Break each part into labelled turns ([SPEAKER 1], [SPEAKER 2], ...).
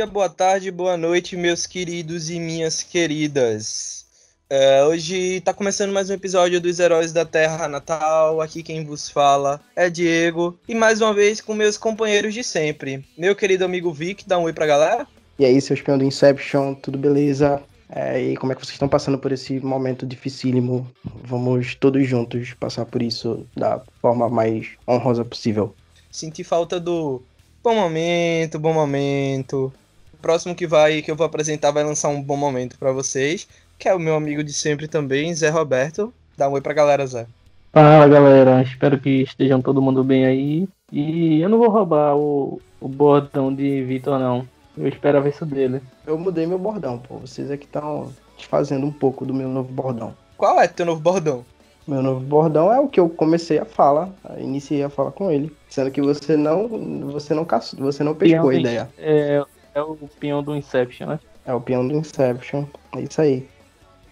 [SPEAKER 1] dia, boa tarde, boa noite, meus queridos e minhas queridas. É, hoje está começando mais um episódio dos Heróis da Terra Natal. Aqui quem vos fala é Diego. E mais uma vez com meus companheiros de sempre. Meu querido amigo Vic, dá um oi pra galera.
[SPEAKER 2] E aí, seus peões do Inception, tudo beleza? É, e como é que vocês estão passando por esse momento dificílimo? Vamos todos juntos passar por isso da forma mais honrosa possível.
[SPEAKER 1] Senti falta do bom momento, bom momento. O próximo que vai que eu vou apresentar vai lançar um bom momento para vocês, que é o meu amigo de sempre também, Zé Roberto. Dá um oi pra galera, Zé.
[SPEAKER 3] Fala galera, espero que estejam todo mundo bem aí. E eu não vou roubar o, o bordão de Vitor, não. Eu espero a vez dele.
[SPEAKER 2] Eu mudei meu bordão, pô. Vocês é que estão desfazendo um pouco do meu novo bordão.
[SPEAKER 1] Qual é teu novo bordão?
[SPEAKER 2] Meu novo bordão é o que eu comecei a fala, iniciei a fala com ele, sendo que você não, você não caçou, você não pescou a ideia.
[SPEAKER 3] É, é o peão do Inception, né?
[SPEAKER 2] É o peão do Inception, é isso aí.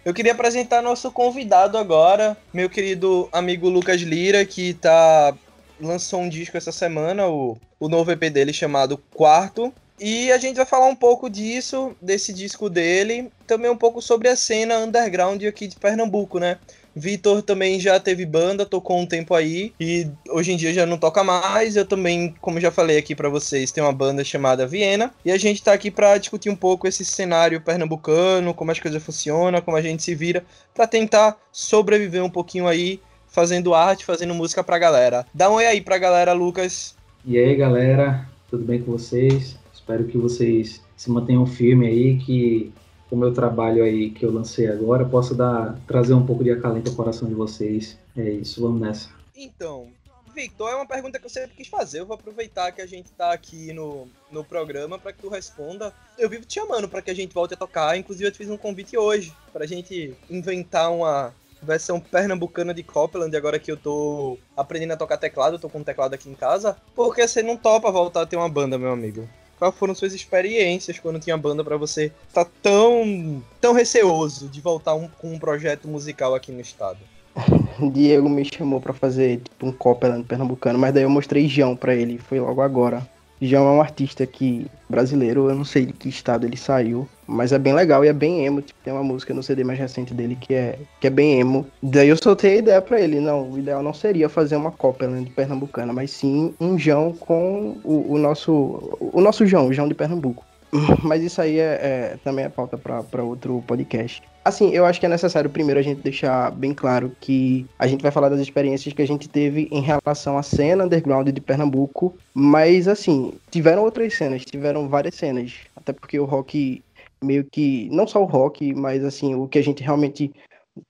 [SPEAKER 1] Eu queria apresentar nosso convidado agora, meu querido amigo Lucas Lira, que tá lançou um disco essa semana, o, o novo EP dele chamado Quarto. E a gente vai falar um pouco disso, desse disco dele, também um pouco sobre a cena underground aqui de Pernambuco, né? Vitor também já teve banda, tocou um tempo aí e hoje em dia já não toca mais. Eu também, como já falei aqui para vocês, tenho uma banda chamada Viena e a gente tá aqui para discutir um pouco esse cenário pernambucano, como as coisas funcionam, como a gente se vira para tentar sobreviver um pouquinho aí fazendo arte, fazendo música pra galera. Dá um oi aí pra galera, Lucas.
[SPEAKER 4] E aí, galera, tudo bem com vocês? Espero que vocês se mantenham firme aí, que o meu trabalho aí que eu lancei agora possa dar, trazer um pouco de acalento ao coração de vocês. É isso, vamos nessa.
[SPEAKER 1] Então, Victor, é uma pergunta que eu sempre quis fazer. Eu vou aproveitar que a gente tá aqui no, no programa para que tu responda. Eu vivo te chamando para que a gente volte a tocar. Inclusive, eu te fiz um convite hoje pra gente inventar uma versão pernambucana de Copland, agora que eu tô aprendendo a tocar teclado, eu tô com um teclado aqui em casa. Porque você não topa voltar a ter uma banda, meu amigo? Quais foram suas experiências quando tinha banda para você tá tão, tão receoso de voltar um, com um projeto musical aqui no estado?
[SPEAKER 2] Diego me chamou para fazer tipo um Copland pernambucano, mas daí eu mostrei João para ele, foi logo agora. João é um artista que brasileiro, eu não sei de que estado ele saiu, mas é bem legal e é bem emo. Tipo, tem uma música no CD mais recente dele que é, que é bem emo. Daí eu soltei a ideia para ele. Não, o ideal não seria fazer uma cópia né, de Pernambucana, mas sim um João com o, o nosso o nosso João, o João de Pernambuco. Mas isso aí é, é também é pauta para outro podcast. Assim, eu acho que é necessário primeiro a gente deixar bem claro que a gente vai falar das experiências que a gente teve em relação à cena underground de Pernambuco, mas assim, tiveram outras cenas, tiveram várias cenas, até porque o rock meio que não só o rock, mas assim, o que a gente realmente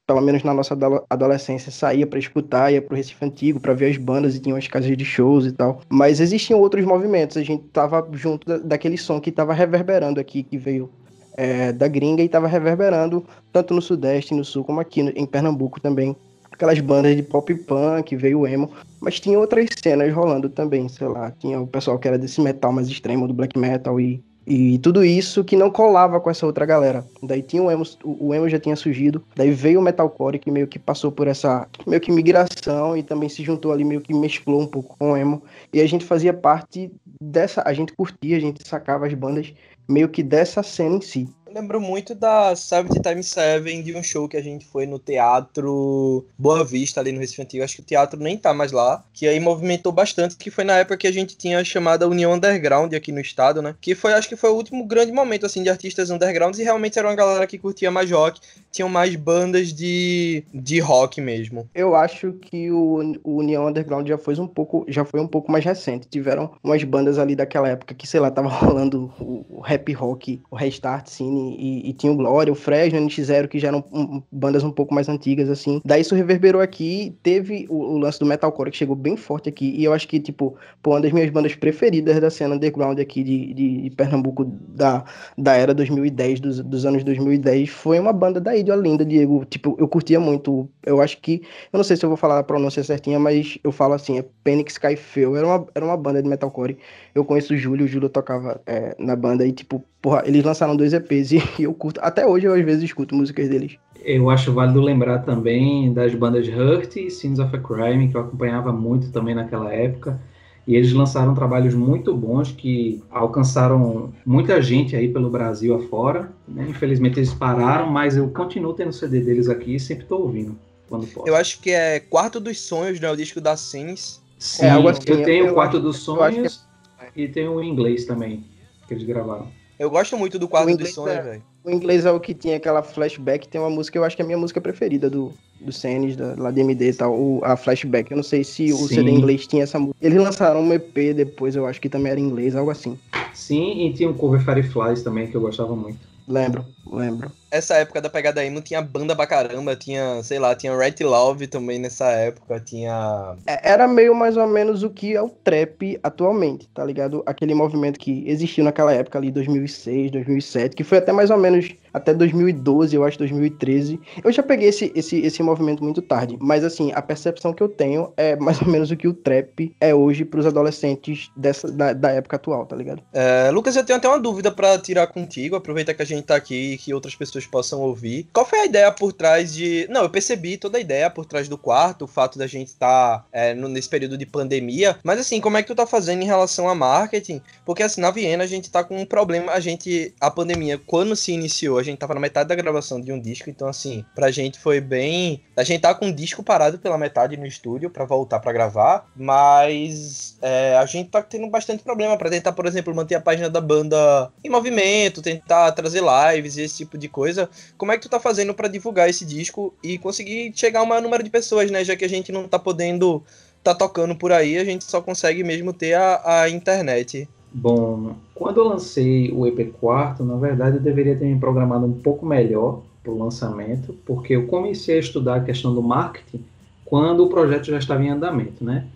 [SPEAKER 2] pelo menos na nossa adolescência, saía para escutar, ia pro Recife Antigo para ver as bandas e tinha umas casas de shows e tal. Mas existiam outros movimentos, a gente tava junto da, daquele som que tava reverberando aqui, que veio é, da gringa e tava reverberando tanto no Sudeste, no Sul, como aqui no, em Pernambuco também. Aquelas bandas de pop punk, veio emo, mas tinha outras cenas rolando também, sei lá, tinha o pessoal que era desse metal mais extremo, do black metal e e tudo isso que não colava com essa outra galera. Daí tinha o emo, o emo já tinha surgido, daí veio o metalcore que meio que passou por essa meio que migração e também se juntou ali meio que mesclou um pouco com o emo. E a gente fazia parte dessa, a gente curtia, a gente sacava as bandas meio que dessa cena em si.
[SPEAKER 1] Lembro muito da Seventy Time Seven, de um show que a gente foi no Teatro Boa Vista, ali no Recife Antigo. Acho que o teatro nem tá mais lá. Que aí movimentou bastante, que foi na época que a gente tinha a chamada União Underground aqui no estado, né? Que foi, acho que foi o último grande momento, assim, de artistas undergrounds. E realmente era uma galera que curtia mais rock. Tinham mais bandas de, de rock mesmo.
[SPEAKER 2] Eu acho que o, o União Underground já foi um pouco já foi um pouco mais recente. Tiveram umas bandas ali daquela época que, sei lá, tava rolando o, o rap rock, o Restart Scene e, e, tinha o Glória, o Fresno, o NX0, que já eram um, bandas um pouco mais antigas, assim. Daí isso reverberou aqui, teve o, o, lance do metalcore, que chegou bem forte aqui, e eu acho que, tipo, pô, uma das minhas bandas preferidas da cena underground aqui de, de, de Pernambuco da, da era 2010, dos, dos anos 2010, foi uma banda daí de Olinda, Diego. Tipo, eu curtia muito, eu acho que, eu não sei se eu vou falar a pronúncia certinha, mas eu falo assim, é Phoenix Skyfell, era uma, era uma banda de metalcore. Eu conheço o Júlio, o Júlio tocava é, na banda e, tipo, porra, eles lançaram dois EPs e eu curto. Até hoje eu às vezes escuto músicas deles.
[SPEAKER 4] Eu acho válido lembrar também das bandas Hurt e Sins of a Crime, que eu acompanhava muito também naquela época. E eles lançaram trabalhos muito bons que alcançaram muita gente aí pelo Brasil afora. Né? Infelizmente eles pararam, mas eu continuo tendo CD deles aqui e sempre estou ouvindo quando posso.
[SPEAKER 1] Eu acho que é Quarto dos Sonhos, né? O disco da Sins.
[SPEAKER 4] Sim, é, algo assim, eu tenho o Quarto dos Sonhos é... e tenho o inglês também, que eles gravaram.
[SPEAKER 1] Eu gosto muito do Quarto dos Sonhos,
[SPEAKER 2] é,
[SPEAKER 1] velho.
[SPEAKER 2] O inglês é o que tinha aquela flashback, tem uma música, eu acho que é a minha música preferida do, do CNs, da, lá de MD e tal, o, a flashback. Eu não sei se o Sim. CD inglês tinha essa música. Eles lançaram um EP depois, eu acho que também era inglês, algo assim.
[SPEAKER 4] Sim, e tinha um cover Fireflies também, que eu gostava muito.
[SPEAKER 2] Lembro, lembro.
[SPEAKER 1] Essa época da pegada emo tinha banda pra caramba, tinha, sei lá, tinha Red Love também nessa época, tinha.
[SPEAKER 2] É, era meio mais ou menos o que é o trap atualmente, tá ligado? Aquele movimento que existiu naquela época ali, 2006, 2007, que foi até mais ou menos até 2012, eu acho, 2013. Eu já peguei esse, esse, esse movimento muito tarde, mas assim, a percepção que eu tenho é mais ou menos o que o trap é hoje pros adolescentes dessa, da, da época atual, tá ligado?
[SPEAKER 1] É, Lucas, eu tenho até uma dúvida para tirar contigo, aproveita que a gente tá aqui que outras pessoas possam ouvir. Qual foi a ideia por trás de. Não, eu percebi toda a ideia por trás do quarto, o fato da gente estar tá, é, nesse período de pandemia, mas assim, como é que tu tá fazendo em relação a marketing? Porque assim, na Viena a gente tá com um problema, a gente, a pandemia, quando se iniciou, a gente tava na metade da gravação de um disco, então assim, pra gente foi bem. A gente tá com um disco parado pela metade no estúdio para voltar para gravar, mas é, a gente tá tendo bastante problema para tentar, por exemplo, manter a página da banda em movimento, tentar trazer lives e esse tipo de coisa. Como é que tu tá fazendo para divulgar esse disco e conseguir chegar a um maior número de pessoas, né? Já que a gente não tá podendo tá tocando por aí, a gente só consegue mesmo ter a, a internet.
[SPEAKER 4] Bom, quando eu lancei o EP quarto, na verdade eu deveria ter me programado um pouco melhor para o lançamento, porque eu comecei a estudar a questão do marketing quando o projeto já estava em andamento, né?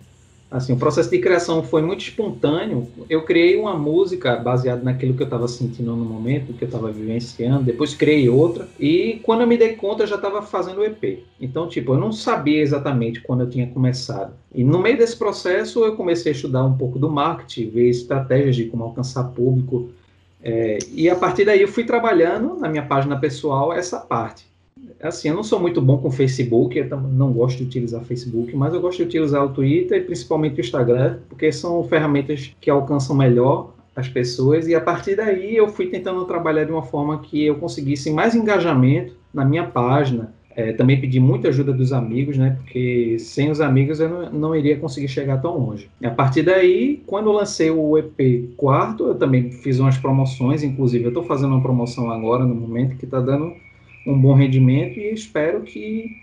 [SPEAKER 4] Assim, o processo de criação foi muito espontâneo. Eu criei uma música baseada naquilo que eu estava sentindo no momento, que eu estava vivenciando. Depois criei outra. E quando eu me dei conta, eu já estava fazendo o EP. Então, tipo, eu não sabia exatamente quando eu tinha começado. E no meio desse processo, eu comecei a estudar um pouco do marketing, ver estratégias de como alcançar público. É, e a partir daí, eu fui trabalhando na minha página pessoal essa parte assim, eu não sou muito bom com Facebook, eu não gosto de utilizar Facebook, mas eu gosto de utilizar o Twitter e principalmente o Instagram, porque são ferramentas que alcançam melhor as pessoas e a partir daí eu fui tentando trabalhar de uma forma que eu conseguisse mais engajamento na minha página. É, também pedi muita ajuda dos amigos, né? Porque sem os amigos eu não, não iria conseguir chegar tão longe. E a partir daí, quando eu lancei o EP quarto, eu também fiz umas promoções, inclusive eu estou fazendo uma promoção agora no momento que está dando um bom rendimento e espero que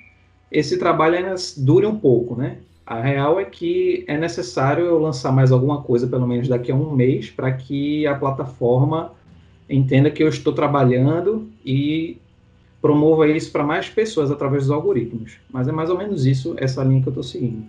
[SPEAKER 4] esse trabalho ainda dure um pouco, né? A real é que é necessário eu lançar mais alguma coisa, pelo menos daqui a um mês, para que a plataforma entenda que eu estou trabalhando e promova isso para mais pessoas através dos algoritmos. Mas é mais ou menos isso, essa linha que eu estou seguindo.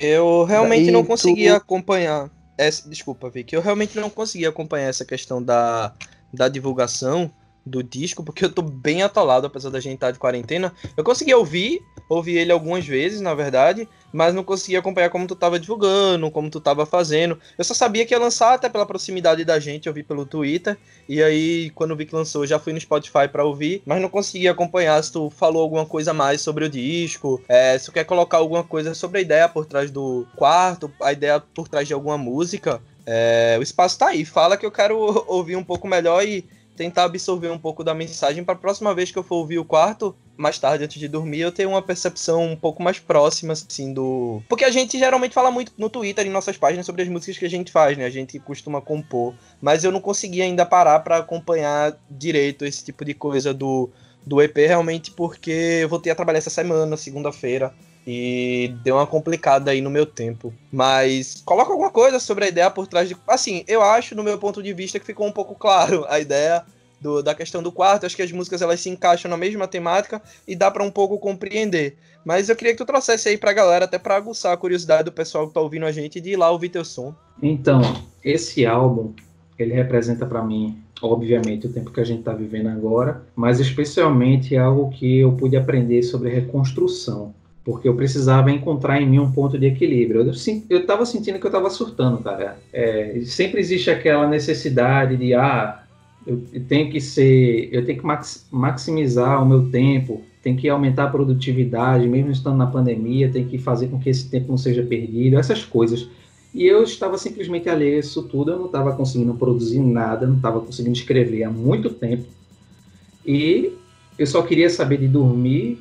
[SPEAKER 1] Eu realmente e não conseguia tu... acompanhar. Essa, desculpa, Vicky. Eu realmente não conseguia acompanhar essa questão da, da divulgação do disco, porque eu tô bem atolado, apesar da gente estar tá de quarentena. Eu consegui ouvir, ouvi ele algumas vezes, na verdade, mas não consegui acompanhar como tu tava divulgando, como tu tava fazendo. Eu só sabia que ia lançar, até pela proximidade da gente, eu vi pelo Twitter, e aí, quando vi que lançou, já fui no Spotify para ouvir, mas não consegui acompanhar se tu falou alguma coisa mais sobre o disco, é, se tu quer colocar alguma coisa sobre a ideia por trás do quarto, a ideia por trás de alguma música. É, o espaço tá aí, fala que eu quero ouvir um pouco melhor e tentar absorver um pouco da mensagem para a próxima vez que eu for ouvir o quarto, mais tarde antes de dormir, eu ter uma percepção um pouco mais próxima, assim, do. Porque a gente geralmente fala muito no Twitter, em nossas páginas, sobre as músicas que a gente faz, né? A gente costuma compor. Mas eu não consegui ainda parar para acompanhar direito esse tipo de coisa do, do EP, realmente, porque eu voltei a trabalhar essa semana, segunda-feira. E deu uma complicada aí no meu tempo. Mas coloca alguma coisa sobre a ideia por trás de. Assim, eu acho, no meu ponto de vista, que ficou um pouco claro a ideia do, da questão do quarto. Acho que as músicas elas se encaixam na mesma temática e dá para um pouco compreender. Mas eu queria que tu trouxesse aí pra galera, até pra aguçar a curiosidade do pessoal que tá ouvindo a gente, de ir lá ouvir teu som.
[SPEAKER 4] Então, esse álbum, ele representa para mim, obviamente, o tempo que a gente tá vivendo agora, mas especialmente algo que eu pude aprender sobre reconstrução porque eu precisava encontrar em mim um ponto de equilíbrio. Eu, eu sentindo que eu tava surtando, cara. É, sempre existe aquela necessidade de, ah, eu tenho que ser, eu tenho que max, maximizar o meu tempo, tem que aumentar a produtividade, mesmo estando na pandemia, tem que fazer com que esse tempo não seja perdido, essas coisas. E eu estava simplesmente a isso tudo, eu não estava conseguindo produzir nada, não estava conseguindo escrever há muito tempo. E eu só queria saber de dormir,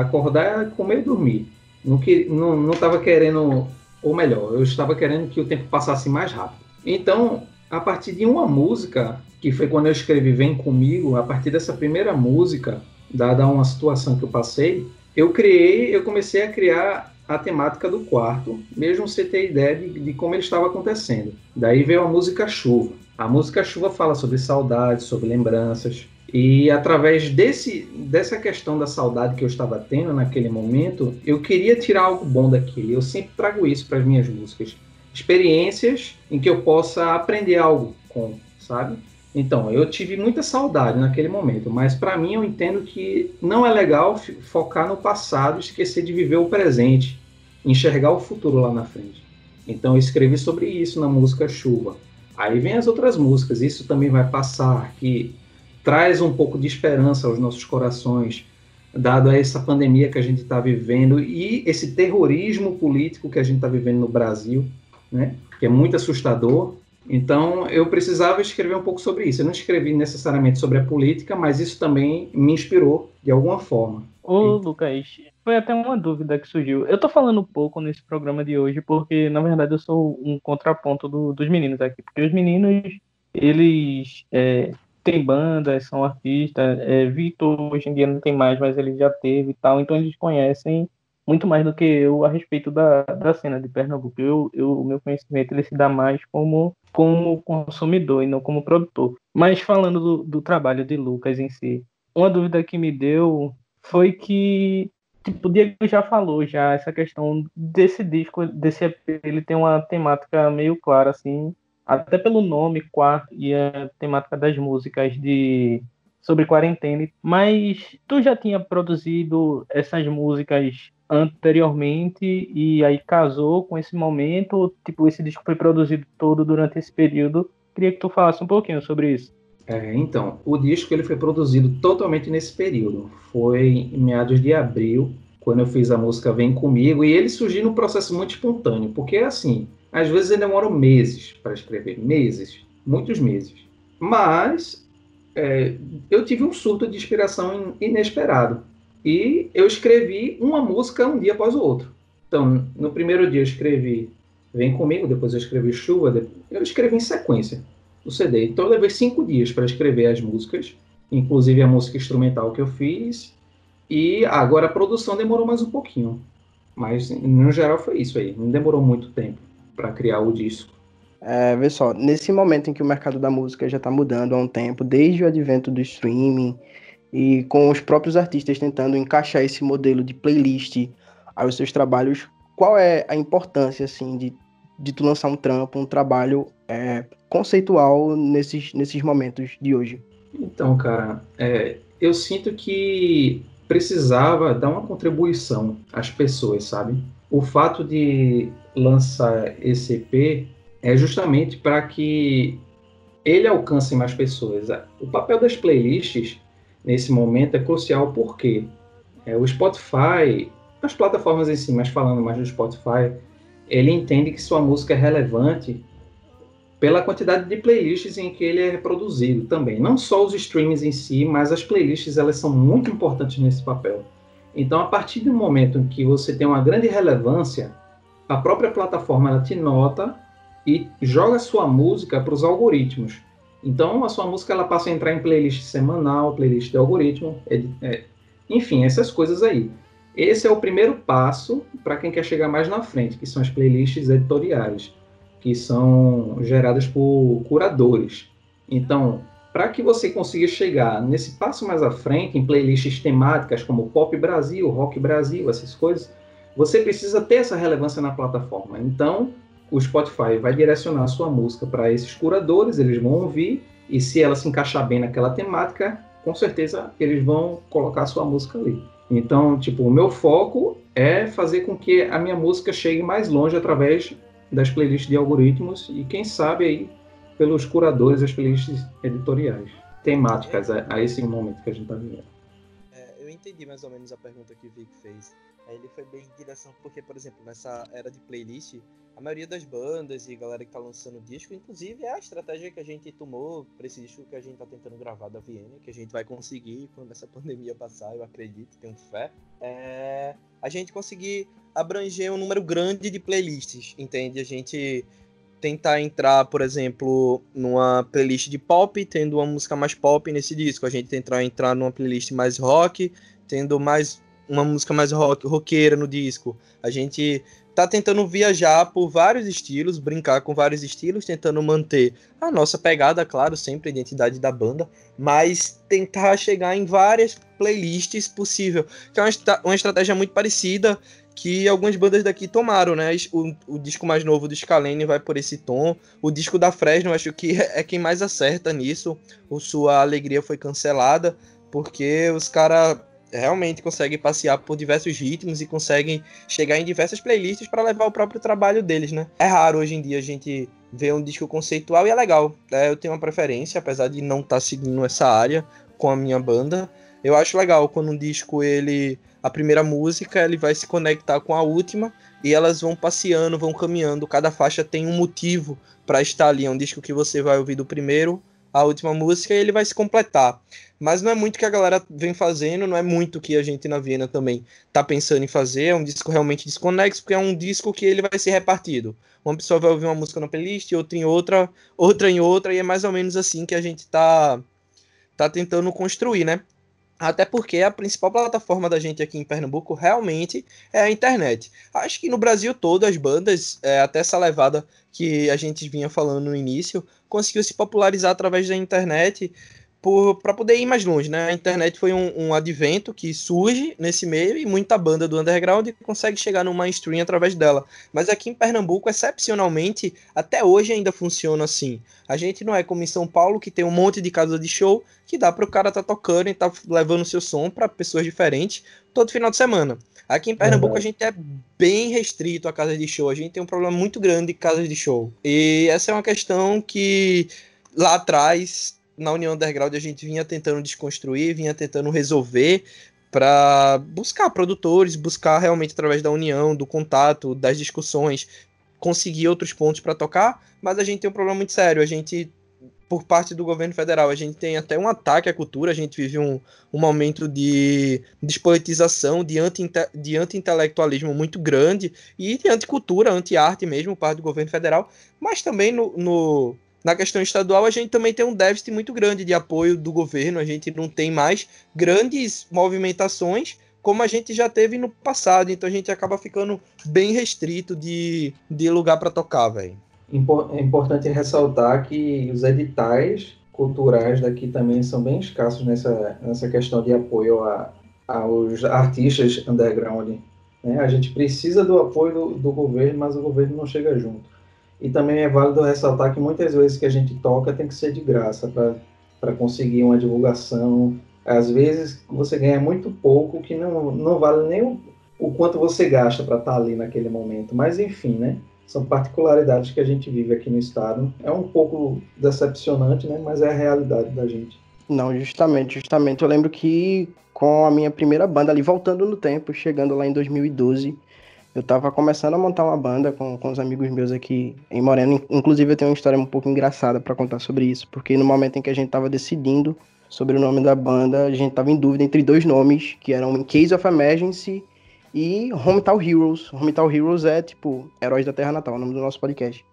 [SPEAKER 4] acordar, comer e dormir. Não estava não, não querendo, ou melhor, eu estava querendo que o tempo passasse mais rápido. Então, a partir de uma música, que foi quando eu escrevi Vem Comigo, a partir dessa primeira música, dada uma situação que eu passei, eu criei, eu comecei a criar a temática do quarto, mesmo sem ter ideia de, de, como ele estava acontecendo. Daí veio a música Chuva. A música Chuva fala sobre saudade, sobre lembranças. E através desse, dessa questão da saudade que eu estava tendo naquele momento, eu queria tirar algo bom daquilo. Eu sempre trago isso para as minhas músicas. Experiências em que eu possa aprender algo com, sabe? Então, eu tive muita saudade naquele momento, mas para mim eu entendo que não é legal focar no passado, esquecer de viver o presente, enxergar o futuro lá na frente. Então, eu escrevi sobre isso na música Chuva. Aí vem as outras músicas, isso também vai passar, que traz um pouco de esperança aos nossos corações, dado a essa pandemia que a gente está vivendo e esse terrorismo político que a gente está vivendo no Brasil, né? Que é muito assustador. Então, eu precisava escrever um pouco sobre isso. Eu não escrevi necessariamente sobre a política, mas isso também me inspirou de alguma forma.
[SPEAKER 3] Ô, Lucas, foi até uma dúvida que surgiu. Eu tô falando pouco nesse programa de hoje porque, na verdade, eu sou um contraponto do, dos meninos aqui. Porque os meninos, eles é, têm banda, são artistas. É, Vitor, hoje em dia não tem mais, mas ele já teve e tal. Então, eles conhecem muito mais do que eu a respeito da, da cena de Pernambuco. Eu, eu, o meu conhecimento ele se dá mais como, como consumidor e não como produtor. Mas falando do, do trabalho de Lucas em si, uma dúvida que me deu foi que tipo, o Diego já falou já essa questão desse disco, desse EP, ele tem uma temática meio clara assim, até pelo nome, quarto e a temática das músicas de sobre quarentena, mas tu já tinha produzido essas músicas anteriormente e aí casou com esse momento, tipo, esse disco foi produzido todo durante esse período. Queria que tu falasse um pouquinho sobre isso.
[SPEAKER 4] É, então, o disco ele foi produzido totalmente nesse período. Foi em meados de abril, quando eu fiz a música Vem Comigo, e ele surgiu num processo muito espontâneo, porque assim, às vezes eu demoro meses para escrever, meses, muitos meses. Mas é, eu tive um surto de inspiração inesperado. E eu escrevi uma música um dia após o outro. Então, no primeiro dia eu escrevi Vem Comigo, depois eu escrevi Chuva, eu escrevi em sequência o CD. Então eu levei cinco dias para escrever as músicas, inclusive a música instrumental que eu fiz. E agora a produção demorou mais um pouquinho. Mas no geral foi isso aí. Não demorou muito tempo para criar o disco.
[SPEAKER 2] É, vê só, nesse momento em que o mercado da música já está mudando há um tempo, desde o advento do streaming, e com os próprios artistas tentando encaixar esse modelo de playlist aos seus trabalhos, qual é a importância assim de, de tu lançar um trampo, um trabalho é, conceitual nesses, nesses momentos de hoje?
[SPEAKER 4] Então, cara, é, eu sinto que precisava dar uma contribuição às pessoas, sabe? O fato de lançar esse EP é justamente para que ele alcance mais pessoas. O papel das playlists nesse momento é crucial porque é, o Spotify, as plataformas em si, mas falando mais do Spotify, ele entende que sua música é relevante pela quantidade de playlists em que ele é reproduzido também. Não só os streams em si, mas as playlists elas são muito importantes nesse papel. Então, a partir do momento em que você tem uma grande relevância, a própria plataforma ela te nota e joga sua música para os algoritmos. Então, a sua música ela passa a entrar em playlist semanal, playlist de algoritmo, é, é, enfim, essas coisas aí. Esse é o primeiro passo para quem quer chegar mais na frente, que são as playlists editoriais, que são geradas por curadores. Então, para que você consiga chegar nesse passo mais à frente, em playlists temáticas como Pop Brasil, Rock Brasil, essas coisas, você precisa ter essa relevância na plataforma. Então, o Spotify vai direcionar a sua música para esses curadores, eles vão ouvir, e se ela se encaixar bem naquela temática, com certeza eles vão colocar a sua música ali. Então, tipo, o meu foco é fazer com que a minha música chegue mais longe através das playlists de algoritmos e, quem sabe, aí, pelos curadores, as playlists editoriais, temáticas a, a esse momento que a gente está vivendo
[SPEAKER 1] entendi mais ou menos a pergunta que o Vic fez. Ele foi bem em direção, porque, por exemplo, nessa era de playlist, a maioria das bandas e galera que tá lançando disco, inclusive é a estratégia que a gente tomou para esse disco que a gente tá tentando gravar da Viena, que a gente vai conseguir quando essa pandemia passar, eu acredito, tenho fé. É a gente conseguir abranger um número grande de playlists, entende? A gente tentar entrar, por exemplo, numa playlist de pop, tendo uma música mais pop nesse disco. A gente tentar entrar numa playlist mais rock, tendo mais uma música mais rock, roqueira no disco. A gente tá tentando viajar por vários estilos, brincar com vários estilos, tentando manter a nossa pegada, claro, sempre a identidade da banda, mas tentar chegar em várias playlists possível, que é uma, uma estratégia muito parecida que algumas bandas daqui tomaram, né? O, o disco mais novo do Scalene vai por esse tom. O disco da Fresno, acho que é quem mais acerta nisso. O Sua Alegria foi cancelada, porque os caras realmente conseguem passear por diversos ritmos e conseguem chegar em diversas playlists para levar o próprio trabalho deles, né? É raro hoje em dia a gente ver um disco conceitual e é legal. É, eu tenho uma preferência, apesar de não estar tá seguindo essa área com a minha banda. Eu acho legal quando um disco ele a primeira música ele vai se conectar com a última e elas vão passeando, vão caminhando. Cada faixa tem um motivo para estar ali. É um disco que você vai ouvir do primeiro à última música e ele vai se completar. Mas não é muito que a galera vem fazendo, não é muito que a gente na Viena também tá pensando em fazer. É um disco realmente desconexo, porque é um disco que ele vai ser repartido. Uma pessoa vai ouvir uma música na playlist, outra em outra, outra em outra, e é mais ou menos assim que a gente tá, tá tentando construir, né? Até porque a principal plataforma da gente aqui em Pernambuco realmente é a internet. Acho que no Brasil todo as bandas, é, até essa levada que a gente vinha falando no início, conseguiu se popularizar através da internet para poder ir mais longe, né? A internet foi um, um, advento que surge nesse meio e muita banda do underground consegue chegar no mainstream através dela. Mas aqui em Pernambuco, excepcionalmente, até hoje ainda funciona assim. A gente não é como em São Paulo, que tem um monte de casa de show que dá para o cara tá tocando e tá levando seu som para pessoas diferentes todo final de semana. Aqui em Pernambuco uhum. a gente é bem restrito a casa de show. A gente tem um problema muito grande de casas de show. E essa é uma questão que lá atrás na União Underground a gente vinha tentando desconstruir, vinha tentando resolver para buscar produtores, buscar realmente através da união, do contato, das discussões, conseguir outros pontos para tocar, mas a gente tem um problema muito sério. A gente, por parte do governo federal, a gente tem até um ataque à cultura, a gente vive um, um momento de despolitização, de anti-intelectualismo anti muito grande e de anticultura, anti-arte mesmo, parte do governo federal, mas também no, no na questão estadual, a gente também tem um déficit muito grande de apoio do governo, a gente não tem mais grandes movimentações como a gente já teve no passado, então a gente acaba ficando bem restrito de, de lugar para tocar, velho.
[SPEAKER 4] É importante ressaltar que os editais culturais daqui também são bem escassos nessa, nessa questão de apoio a, aos artistas underground. Né? A gente precisa do apoio do, do governo, mas o governo não chega junto. E também é válido ressaltar que muitas vezes que a gente toca tem que ser de graça para conseguir uma divulgação. Às vezes você ganha muito pouco, que não, não vale nem o, o quanto você gasta para estar tá ali naquele momento. Mas enfim, né? São particularidades que a gente vive aqui no estado. É um pouco decepcionante, né? Mas é a realidade da gente.
[SPEAKER 2] Não, justamente, justamente. Eu lembro que com a minha primeira banda ali, voltando no tempo, chegando lá em 2012, eu tava começando a montar uma banda com, com os amigos meus aqui em Moreno. Inclusive, eu tenho uma história um pouco engraçada para contar sobre isso, porque no momento em que a gente tava decidindo sobre o nome da banda, a gente tava em dúvida entre dois nomes, que eram Case of Emergency e Hometown Heroes. Hometown Heroes é, tipo, Heróis da Terra Natal, o nome do nosso podcast.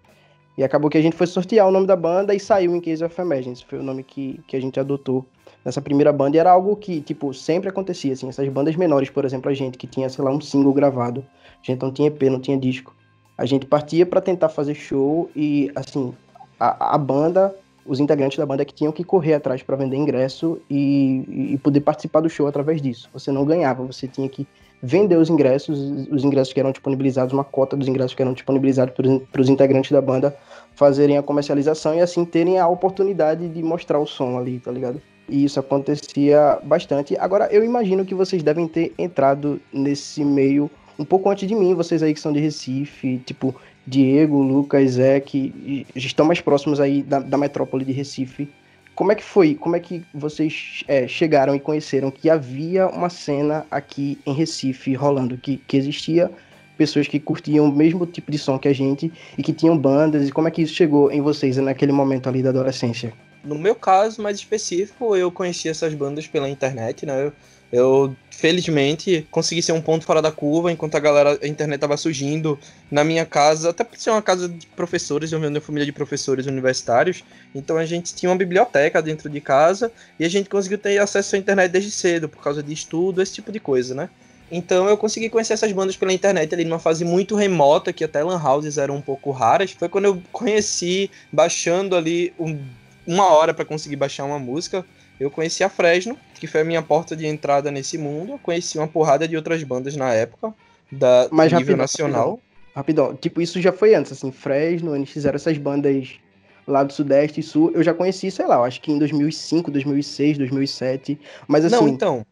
[SPEAKER 2] E acabou que a gente foi sortear o nome da banda e saiu em Case of Emergency. Foi o nome que, que a gente adotou nessa primeira banda. E era algo que, tipo, sempre acontecia, assim. Essas bandas menores, por exemplo, a gente que tinha, sei lá, um single gravado a gente não tinha EP, não tinha disco. A gente partia para tentar fazer show e, assim, a, a, banda, os integrantes da banda que tinham que correr atrás para vender ingresso e, e, poder participar do show através disso. Você não ganhava, você tinha que vender os ingressos, os ingressos que eram disponibilizados, uma cota dos ingressos que eram disponibilizados para os integrantes da banda fazerem a comercialização e assim terem a oportunidade de mostrar o som ali, tá ligado? E isso acontecia bastante. Agora, eu imagino que vocês devem ter entrado nesse meio um pouco antes de mim, vocês aí que são de Recife, tipo Diego, Lucas, que estão mais próximos aí da, da metrópole de Recife. como é que foi? Como é que vocês é, chegaram e conheceram que havia uma cena aqui em Recife rolando, que, que existia pessoas que curtiam o mesmo tipo de som que a gente e que tinham bandas, e como é que isso chegou em vocês naquele momento ali da adolescência?
[SPEAKER 1] No meu caso mais específico, eu conheci essas bandas pela internet, né? Eu, eu felizmente consegui ser um ponto fora da curva enquanto a galera, a internet estava surgindo na minha casa, até por ser uma casa de professores, eu venho de família de professores universitários, então a gente tinha uma biblioteca dentro de casa e a gente conseguiu ter acesso à internet desde cedo, por causa de estudo, esse tipo de coisa, né? Então eu consegui conhecer essas bandas pela internet ali numa fase muito remota, que até lan houses eram um pouco raras. Foi quando eu conheci, baixando ali um, uma hora para conseguir baixar uma música. Eu conheci a Fresno, que foi a minha porta de entrada nesse mundo. Eu conheci uma porrada de outras bandas na época, da
[SPEAKER 2] Mas
[SPEAKER 1] nível
[SPEAKER 2] rapidão,
[SPEAKER 1] nacional.
[SPEAKER 2] Rapidão. rapidão, tipo, isso já foi antes, assim, Fresno, NX0, essas bandas lá do Sudeste e Sul, eu já conheci, sei lá, eu acho que em 2005, 2006, 2007, mas assim...
[SPEAKER 1] Não, então,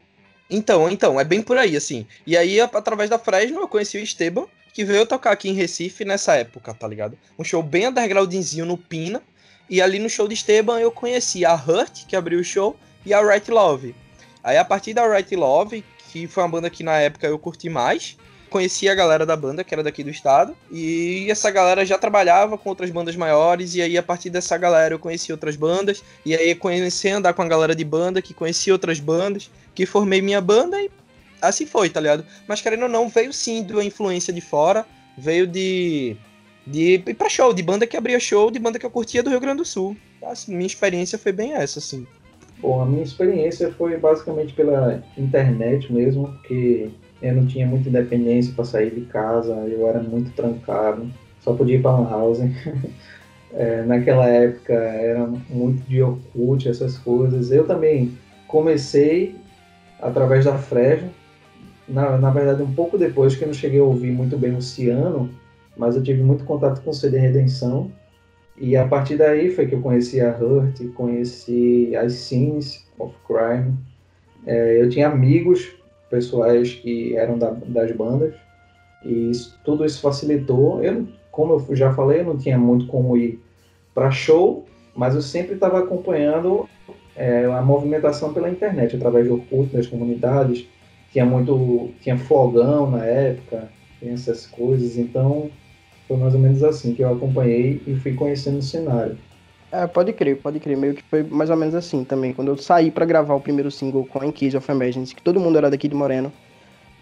[SPEAKER 1] então, então, é bem por aí, assim. E aí, através da Fresno, eu conheci o Esteban, que veio tocar aqui em Recife nessa época, tá ligado? Um show bem undergroundzinho no Pina. E ali no show de Esteban eu conheci a Hurt, que abriu o show, e a Right Love. Aí a partir da Right Love, que foi uma banda que na época eu curti mais, conheci a galera da banda, que era daqui do estado, e essa galera já trabalhava com outras bandas maiores, e aí a partir dessa galera eu conheci outras bandas, e aí comecei a andar com a galera de banda, que conheci outras bandas, que formei minha banda e assim foi, tá ligado? Mas querendo ou não, veio sim de uma influência de fora, veio de de ir pra show, de banda que abria show, de banda que eu curtia do Rio Grande do Sul. Assim, minha experiência foi bem essa, assim.
[SPEAKER 4] Bom, a minha experiência foi basicamente pela internet mesmo, porque eu não tinha muita independência para sair de casa, eu era muito trancado, só podia ir para uma house. é, naquela época era muito de Orkut, essas coisas. Eu também comecei através da Fresno, na, na verdade um pouco depois que eu não cheguei a ouvir muito bem o Ciano, mas eu tive muito contato com o CD Redenção, e a partir daí foi que eu conheci a Hurt, conheci as Scenes of Crime. É, eu tinha amigos pessoais que eram da, das bandas, e isso, tudo isso facilitou. Eu, como eu já falei, eu não tinha muito como ir para show, mas eu sempre estava acompanhando é, a movimentação pela internet, através do Orkut, das comunidades. Tinha muito, tinha fogão na época, tem essas coisas, então foi mais ou menos assim que eu acompanhei e fui conhecendo o cenário.
[SPEAKER 2] É, pode crer, pode crer. Meio que foi mais ou menos assim também. Quando eu saí para gravar o primeiro single com In Case of Emergency, que todo mundo era daqui de Moreno.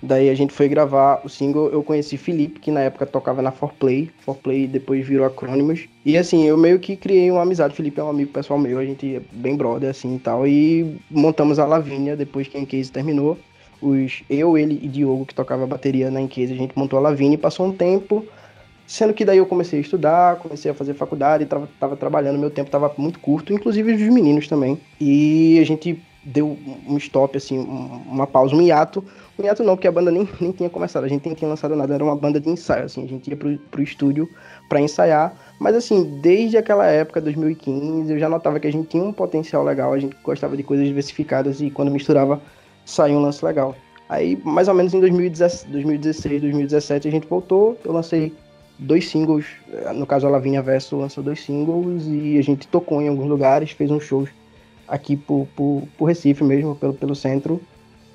[SPEAKER 2] Daí a gente foi gravar o single, eu conheci Felipe, que na época tocava na 4Play. 4Play depois virou Acrônimos. E assim, eu meio que criei uma amizade. Felipe é um amigo pessoal meu, a gente é bem brother assim e tal. E montamos a Lavínia depois que a In Case terminou. Os, eu, ele e Diogo, que tocava bateria na In Case, a gente montou a Lavínia e passou um tempo Sendo que daí eu comecei a estudar, comecei a fazer faculdade, tava, tava trabalhando, meu tempo tava muito curto, inclusive os meninos também. E a gente deu um stop, assim, uma pausa, um hiato. Um hiato não, porque a banda nem, nem tinha começado, a gente nem tinha lançado nada, era uma banda de ensaio, assim, a gente ia pro, pro estúdio para ensaiar. Mas assim, desde aquela época, 2015, eu já notava que a gente tinha um potencial legal, a gente gostava de coisas diversificadas e quando misturava, saía um lance legal. Aí, mais ou menos em 2016, 2017, a gente voltou, eu lancei dois singles, no caso a Lavínia Verso lançou dois singles e a gente tocou em alguns lugares, fez uns shows aqui por, por, por Recife mesmo, pelo, pelo centro.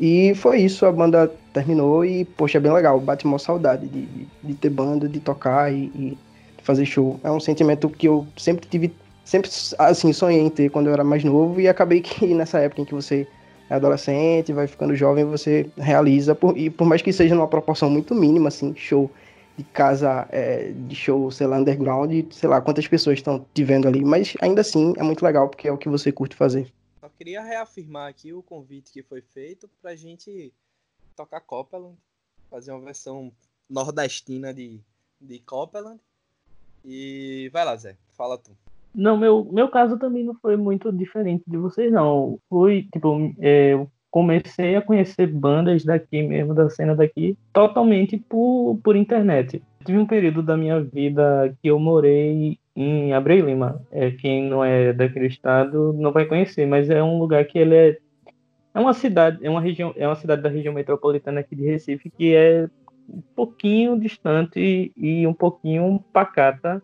[SPEAKER 2] E foi isso, a banda terminou e, poxa, é bem legal, bate uma saudade de, de, de, ter banda, de tocar e, e, fazer show. É um sentimento que eu sempre tive, sempre assim, sonhei em ter quando eu era mais novo e acabei que nessa época em que você é adolescente, vai ficando jovem, você realiza, por, e por mais que seja numa proporção muito mínima, assim, show de casa é, de show, sei lá, underground, sei lá quantas pessoas estão te vendo ali, mas ainda assim é muito legal porque é o que você curte fazer.
[SPEAKER 1] Só queria reafirmar aqui o convite que foi feito pra gente tocar Copeland, fazer uma versão nordestina de, de Copeland. E vai lá, Zé, fala tu.
[SPEAKER 3] Não, meu, meu caso também não foi muito diferente de vocês, não. Foi, tipo, é, eu comecei a conhecer bandas daqui mesmo, da cena daqui, totalmente por, por internet. Tive um período da minha vida que eu morei em Abreu Lima. É, quem não é daquele estado não vai conhecer, mas é um lugar que ele é é uma cidade, é uma região, é uma cidade da região metropolitana aqui de Recife que é um pouquinho distante e um pouquinho pacata,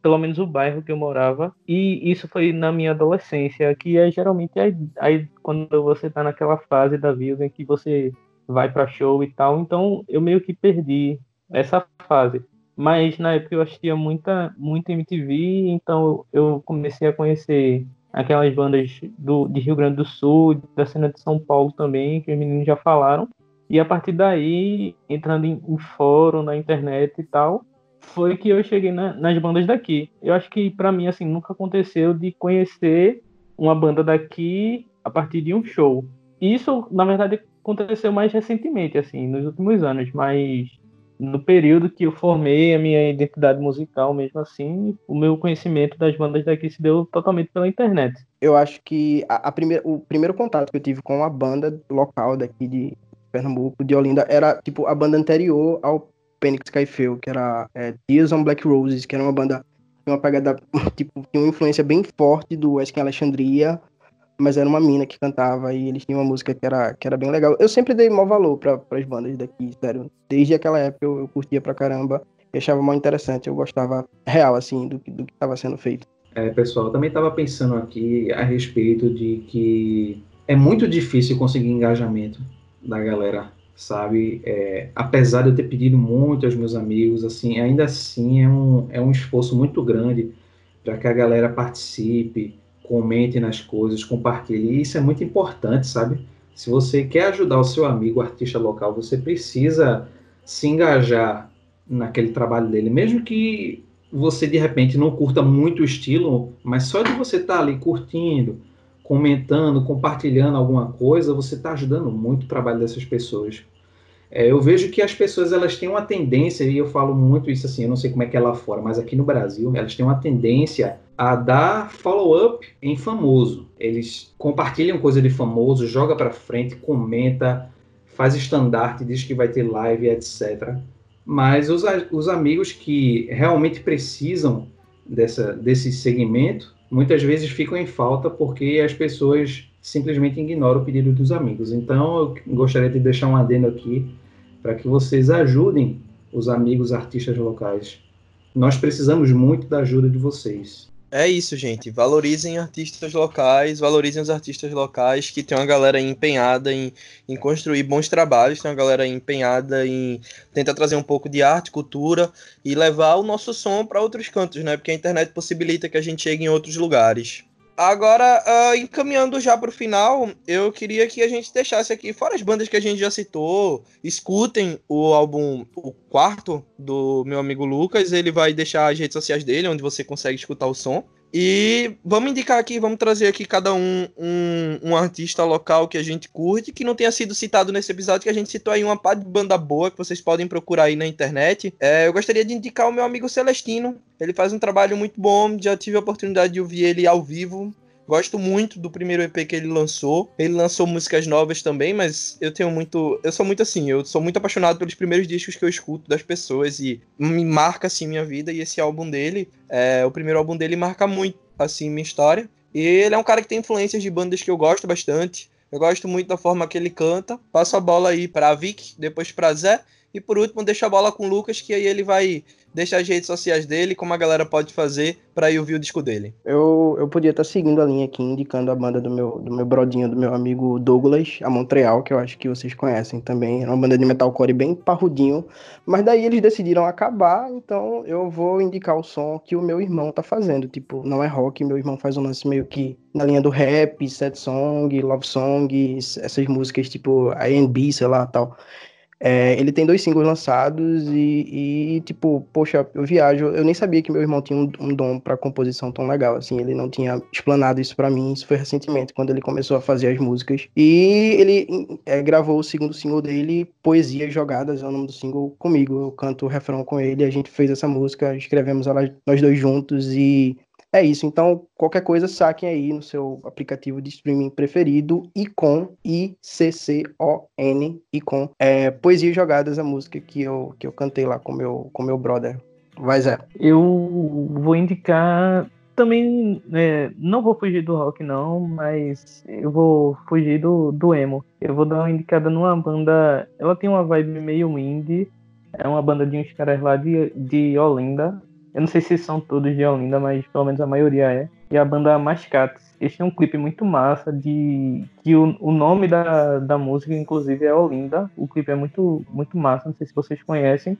[SPEAKER 3] pelo menos o bairro que eu morava. E isso foi na minha adolescência, que é geralmente aí, aí quando você tá naquela fase da vida em que você vai para show e tal. Então eu meio que perdi essa fase. Mas na época eu assistia muita, muita MTV, então eu comecei a conhecer aquelas bandas do, de Rio Grande do Sul, da cena de São Paulo também, que os meninos já falaram. E a partir daí, entrando em, em fórum, na internet e tal, foi que eu cheguei na, nas bandas daqui. Eu acho que para mim, assim, nunca aconteceu de conhecer uma banda daqui a partir de um show. Isso, na verdade, aconteceu mais recentemente, assim, nos últimos anos, mas no período que eu formei a minha identidade musical, mesmo assim, o meu conhecimento das bandas daqui se deu totalmente pela internet.
[SPEAKER 2] Eu acho que a, a primeira, o primeiro contato que eu tive com a banda local daqui de Pernambuco, de Olinda, era tipo a banda anterior ao Phoenix Skyfield, que era é, Tears on Black Roses, que era uma banda uma pegada, tipo, tinha uma influência bem forte do West Alexandria, mas era uma mina que cantava e eles tinham uma música que era, que era bem legal. Eu sempre dei maior valor para as bandas daqui, sério. Desde aquela época eu, eu curtia pra caramba e achava mal interessante, eu gostava real, assim, do, do que estava sendo feito.
[SPEAKER 4] É, pessoal, eu também estava pensando aqui a respeito de que é muito difícil conseguir engajamento da galera, sabe? É, apesar de eu ter pedido muito aos meus amigos, assim, ainda assim é um, é um esforço muito grande para que a galera participe, comente nas coisas, compartilhe. Isso é muito importante, sabe? Se você quer ajudar o seu amigo, artista local, você precisa se engajar naquele trabalho dele, mesmo que você de repente não curta muito o estilo, mas só de você estar tá ali curtindo, comentando, compartilhando alguma coisa, você está ajudando muito o trabalho dessas pessoas. É, eu vejo que as pessoas elas têm uma tendência, e eu falo muito isso assim, eu não sei como é que é lá fora, mas aqui no Brasil, elas têm uma tendência a dar follow-up em famoso. Eles compartilham coisa de famoso, joga para frente, comenta, faz estandarte, diz que vai ter live, etc. Mas os, os amigos que realmente precisam dessa, desse segmento, muitas vezes ficam em falta porque as pessoas simplesmente ignoram o pedido dos amigos. Então, eu gostaria de deixar um adendo aqui para que vocês ajudem os amigos artistas locais. Nós precisamos muito da ajuda de vocês.
[SPEAKER 1] É isso, gente. Valorizem artistas locais, valorizem os artistas locais que tem uma galera empenhada em, em construir bons trabalhos, tem uma galera empenhada em tentar trazer um pouco de arte, cultura e levar o nosso som para outros cantos, né? Porque a internet possibilita que a gente chegue em outros lugares. Agora, uh, encaminhando já para o final, eu queria que a gente deixasse aqui, fora as bandas que a gente já citou, escutem o álbum, o quarto do meu amigo Lucas. Ele vai deixar as redes sociais dele, onde você consegue escutar o som. E vamos indicar aqui, vamos trazer aqui cada um, um, um artista local que a gente curte, que não tenha sido citado nesse episódio, que a gente citou aí uma par de banda boa que vocês podem procurar aí na internet. É, eu gostaria de indicar o meu amigo Celestino. Ele faz um trabalho muito bom, já tive a oportunidade de ouvir ele ao vivo. Gosto muito do primeiro EP que ele lançou. Ele lançou músicas novas também, mas eu tenho muito. Eu sou muito assim, eu sou muito apaixonado pelos primeiros discos que eu escuto das pessoas e me marca assim minha vida. E esse álbum dele, é, o primeiro álbum dele marca muito assim minha história. E ele é um cara que tem influências de bandas que eu gosto bastante. Eu gosto muito da forma que ele canta. Passo a bola aí pra Vic, depois pra Zé. E por último, deixo a bola com o Lucas, que aí ele vai deixar as redes sociais dele, como a galera pode fazer para ir ouvir o disco dele.
[SPEAKER 2] Eu, eu podia estar tá seguindo a linha aqui, indicando a banda do meu, do meu brodinho, do meu amigo Douglas, a Montreal, que eu acho que vocês conhecem também. É uma banda de metalcore bem parrudinho, mas daí eles decidiram acabar, então eu vou indicar o som que o meu irmão tá fazendo. Tipo, não é rock, meu irmão faz um lance meio que na linha do rap, set song, love song, essas músicas tipo A&B, sei lá, tal. É, ele tem dois singles lançados e, e, tipo, poxa, eu viajo. Eu nem sabia que meu irmão tinha um, um dom para composição tão legal, assim. Ele não tinha explanado isso para mim. Isso foi recentemente, quando ele começou a fazer as músicas. E ele é, gravou o segundo single dele, Poesias Jogadas, é o nome do single, comigo. Eu canto o refrão com ele. A gente fez essa música, escrevemos ela nós dois juntos e é isso, então qualquer coisa saquem aí no seu aplicativo de streaming preferido, Icon, I-C-C-O-N, Icon. É, Poesia Jogadas, a música que eu, que eu cantei lá com meu, com meu brother. Vai, Zé.
[SPEAKER 3] Eu vou indicar também, é, não vou fugir do rock não, mas eu vou fugir do, do emo. Eu vou dar uma indicada numa banda, ela tem uma vibe meio indie, É uma banda de uns caras lá de, de Olinda. Eu não sei se são todos de Olinda, mas pelo menos a maioria é. E a banda Mascates. Este é um clipe muito massa de que o, o nome da, da música inclusive é Olinda. O clipe é muito muito massa, não sei se vocês conhecem,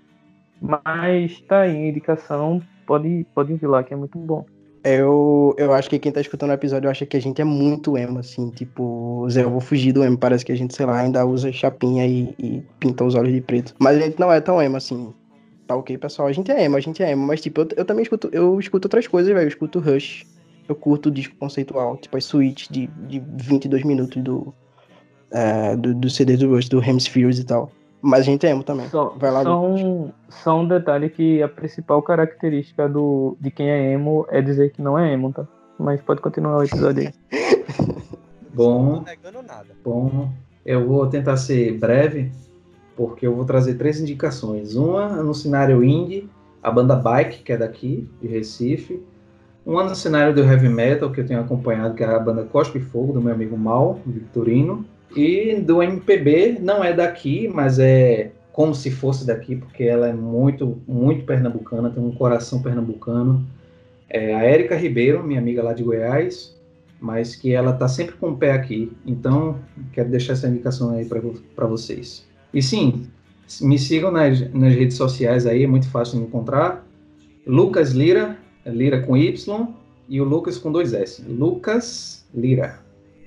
[SPEAKER 3] mas tá aí a indicação, pode pode vir lá que é muito bom.
[SPEAKER 2] Eu, eu acho que quem tá escutando o episódio acha que a gente é muito emo, assim, tipo, Zé, eu vou fugir do emo, parece que a gente, sei lá, ainda usa chapinha e, e pinta os olhos de preto. Mas a gente não é tão emo, assim, tá ok, pessoal, a gente é emo, a gente é emo, mas tipo, eu, eu também escuto, eu escuto outras coisas, velho, eu escuto Rush, eu curto o disco conceitual, tipo as suítes de, de 22 minutos do, é, do, do CD do Rush, do Hemispheres e tal. Mas a gente é emo também.
[SPEAKER 3] Só,
[SPEAKER 2] Vai lá,
[SPEAKER 3] só, um, só um detalhe que a principal característica do, de quem é emo é dizer que não é emo, tá? Mas pode continuar o episódio aí.
[SPEAKER 4] Bom,
[SPEAKER 1] Não tô negando nada.
[SPEAKER 4] Bom, eu vou tentar ser breve, porque eu vou trazer três indicações. Uma no cenário indie, a banda Bike, que é daqui, de Recife. Uma no cenário do heavy metal, que eu tenho acompanhado, que é a banda Cospe Fogo, do meu amigo Mal, Victorino. E do MPB, não é daqui, mas é como se fosse daqui, porque ela é muito, muito pernambucana, tem um coração pernambucano. É a Érica Ribeiro, minha amiga lá de Goiás, mas que ela tá sempre com o pé aqui. Então, quero deixar essa indicação aí para vocês. E sim, me sigam nas, nas redes sociais aí, é muito fácil de encontrar. Lucas Lira, Lira com Y, e o Lucas com dois S. Lucas Lira.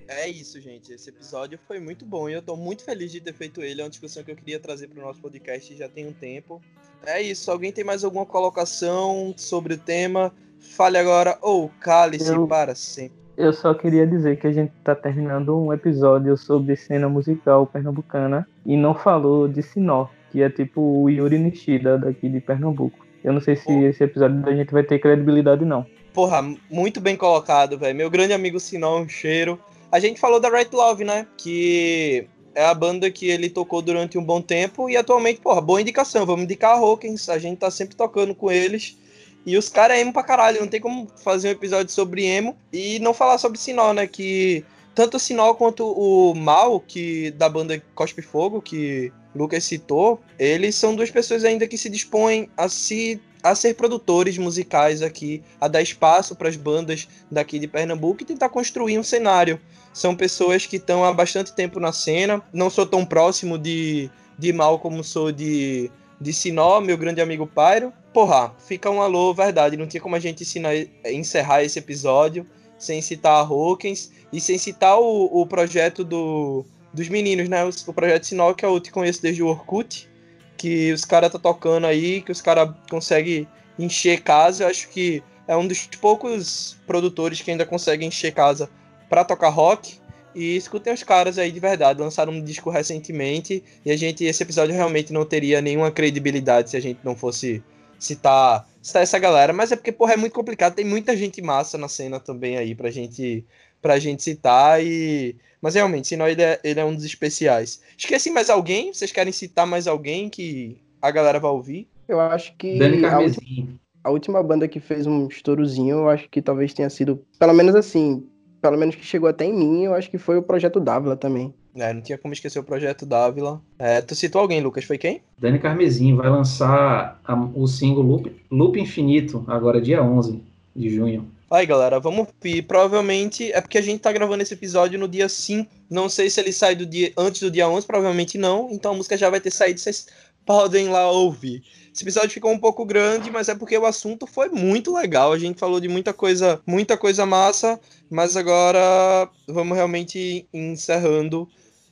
[SPEAKER 1] É isso, gente. Esse episódio foi muito bom e eu tô muito feliz de ter feito ele. É uma discussão que eu queria trazer para o nosso podcast já tem um tempo. É isso. Alguém tem mais alguma colocação sobre o tema? Fale agora ou cale-se
[SPEAKER 3] Eu-
[SPEAKER 1] para sempre.
[SPEAKER 3] Eu só queria dizer que a gente tá terminando um episódio sobre cena musical pernambucana e não falou de Sinó, que é tipo o Yuri Nishida daqui de Pernambuco. Eu não sei se esse episódio da gente vai ter credibilidade, não.
[SPEAKER 1] Porra, muito bem colocado, velho. Meu grande amigo Sinó, um cheiro. A gente falou da Right Love, né? Que é a banda que ele tocou durante um bom tempo e atualmente, porra, boa indicação. Vamos indicar a Hawkins. A gente tá sempre tocando com eles. E os caras é emo pra caralho. Não tem como fazer um episódio sobre emo e não falar sobre Sinó, né? Que tanto o Sinó quanto o Mal, que da banda Cospe Fogo, que Lucas citou, eles são duas pessoas ainda que se dispõem a se a ser produtores musicais aqui, a dar espaço para as bandas daqui de Pernambuco e tentar construir um cenário. São pessoas que estão há bastante tempo na cena. Não sou tão próximo de, de Mal como sou de, de Sinó, meu grande amigo Pyro. Porra, fica um alô, verdade. Não tinha como a gente ensinar, encerrar esse episódio sem citar a Hawkins e sem citar o, o projeto do, dos meninos, né? O, o projeto Sinó, que eu te conheço desde o Orkut que os caras tá tocando aí, que os caras conseguem encher casa. Eu acho que é um dos poucos produtores que ainda conseguem encher casa pra tocar rock. E escutem os caras aí de verdade. Lançaram um disco recentemente. E a gente, esse episódio realmente não teria nenhuma credibilidade se a gente não fosse citar, citar essa galera. Mas é porque, porra, é muito complicado. Tem muita gente massa na cena também aí pra gente, pra gente citar. E. Mas realmente, senão ele é, ele é um dos especiais. Esqueci mais alguém? Vocês querem citar mais alguém que a galera vai ouvir?
[SPEAKER 2] Eu acho que
[SPEAKER 4] Dani
[SPEAKER 2] a, última, a última banda que fez um estourozinho, eu acho que talvez tenha sido, pelo menos assim, pelo menos que chegou até em mim, eu acho que foi o Projeto Dávila também.
[SPEAKER 1] É, não tinha como esquecer o projeto Dávila. É, tu citou alguém, Lucas? Foi quem?
[SPEAKER 4] Dani Carmesim vai lançar a- o single Loop, Loop Infinito, agora dia 11 de junho.
[SPEAKER 1] Aí, galera, vamos ouvir. Provavelmente é porque a gente tá gravando esse episódio no dia 5. Não sei se ele sai do dia antes do dia 11, provavelmente não. Então a música já vai ter saído, vocês podem lá ouvir. Esse episódio ficou um pouco grande, mas é porque o assunto foi muito legal. A gente falou de muita coisa, muita coisa massa, mas agora vamos realmente encerrando.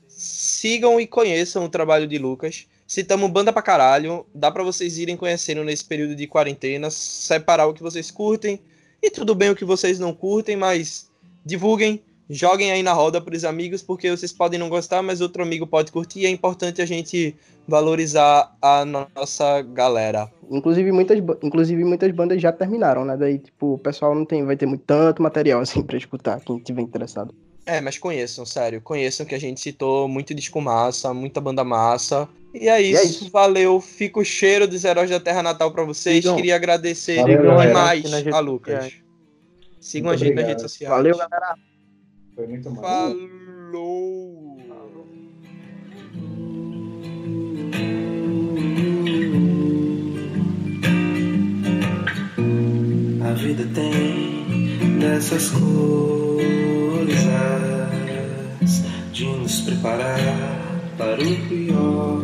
[SPEAKER 1] Sigam e conheçam o trabalho de Lucas. Citamos banda pra caralho. Dá pra vocês irem conhecendo nesse período de quarentena, separar o que vocês curtem e tudo bem o que vocês não curtem, mas divulguem, joguem aí na roda pros amigos, porque vocês podem não gostar, mas outro amigo pode curtir. E é importante a gente valorizar a nossa galera.
[SPEAKER 2] Inclusive muitas, inclusive muitas bandas já terminaram, né? Daí, tipo, o pessoal não tem, vai ter muito, tanto material assim pra escutar, quem tiver interessado.
[SPEAKER 1] É, mas conheçam, sério. Conheçam que a gente citou muito disco massa, muita banda massa. E é isso,
[SPEAKER 2] isso.
[SPEAKER 1] valeu. Fica o cheiro dos heróis da Terra Natal pra vocês.
[SPEAKER 2] Sigam-
[SPEAKER 1] Queria agradecer
[SPEAKER 4] Valeu, galera.
[SPEAKER 1] demais
[SPEAKER 3] Nas
[SPEAKER 1] a Lucas. Sigam
[SPEAKER 4] Muito
[SPEAKER 1] a gente nas
[SPEAKER 4] obrigado.
[SPEAKER 1] redes sociais.
[SPEAKER 2] Valeu, galera!
[SPEAKER 4] Foi muito mal.
[SPEAKER 1] Falou!
[SPEAKER 5] Falou. A vida tem dessas coisas de nos preparar para o pior.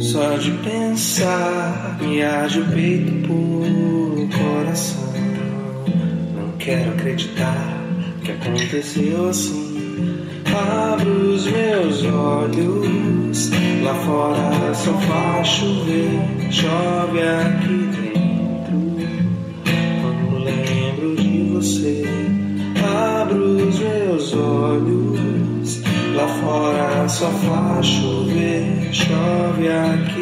[SPEAKER 5] Só de pensar me age o peito por coração. Quero acreditar que aconteceu assim. Abro os meus olhos, lá fora só faz chover, chove aqui dentro. Quando lembro de você, abro os meus olhos, lá fora só faz chover, chove aqui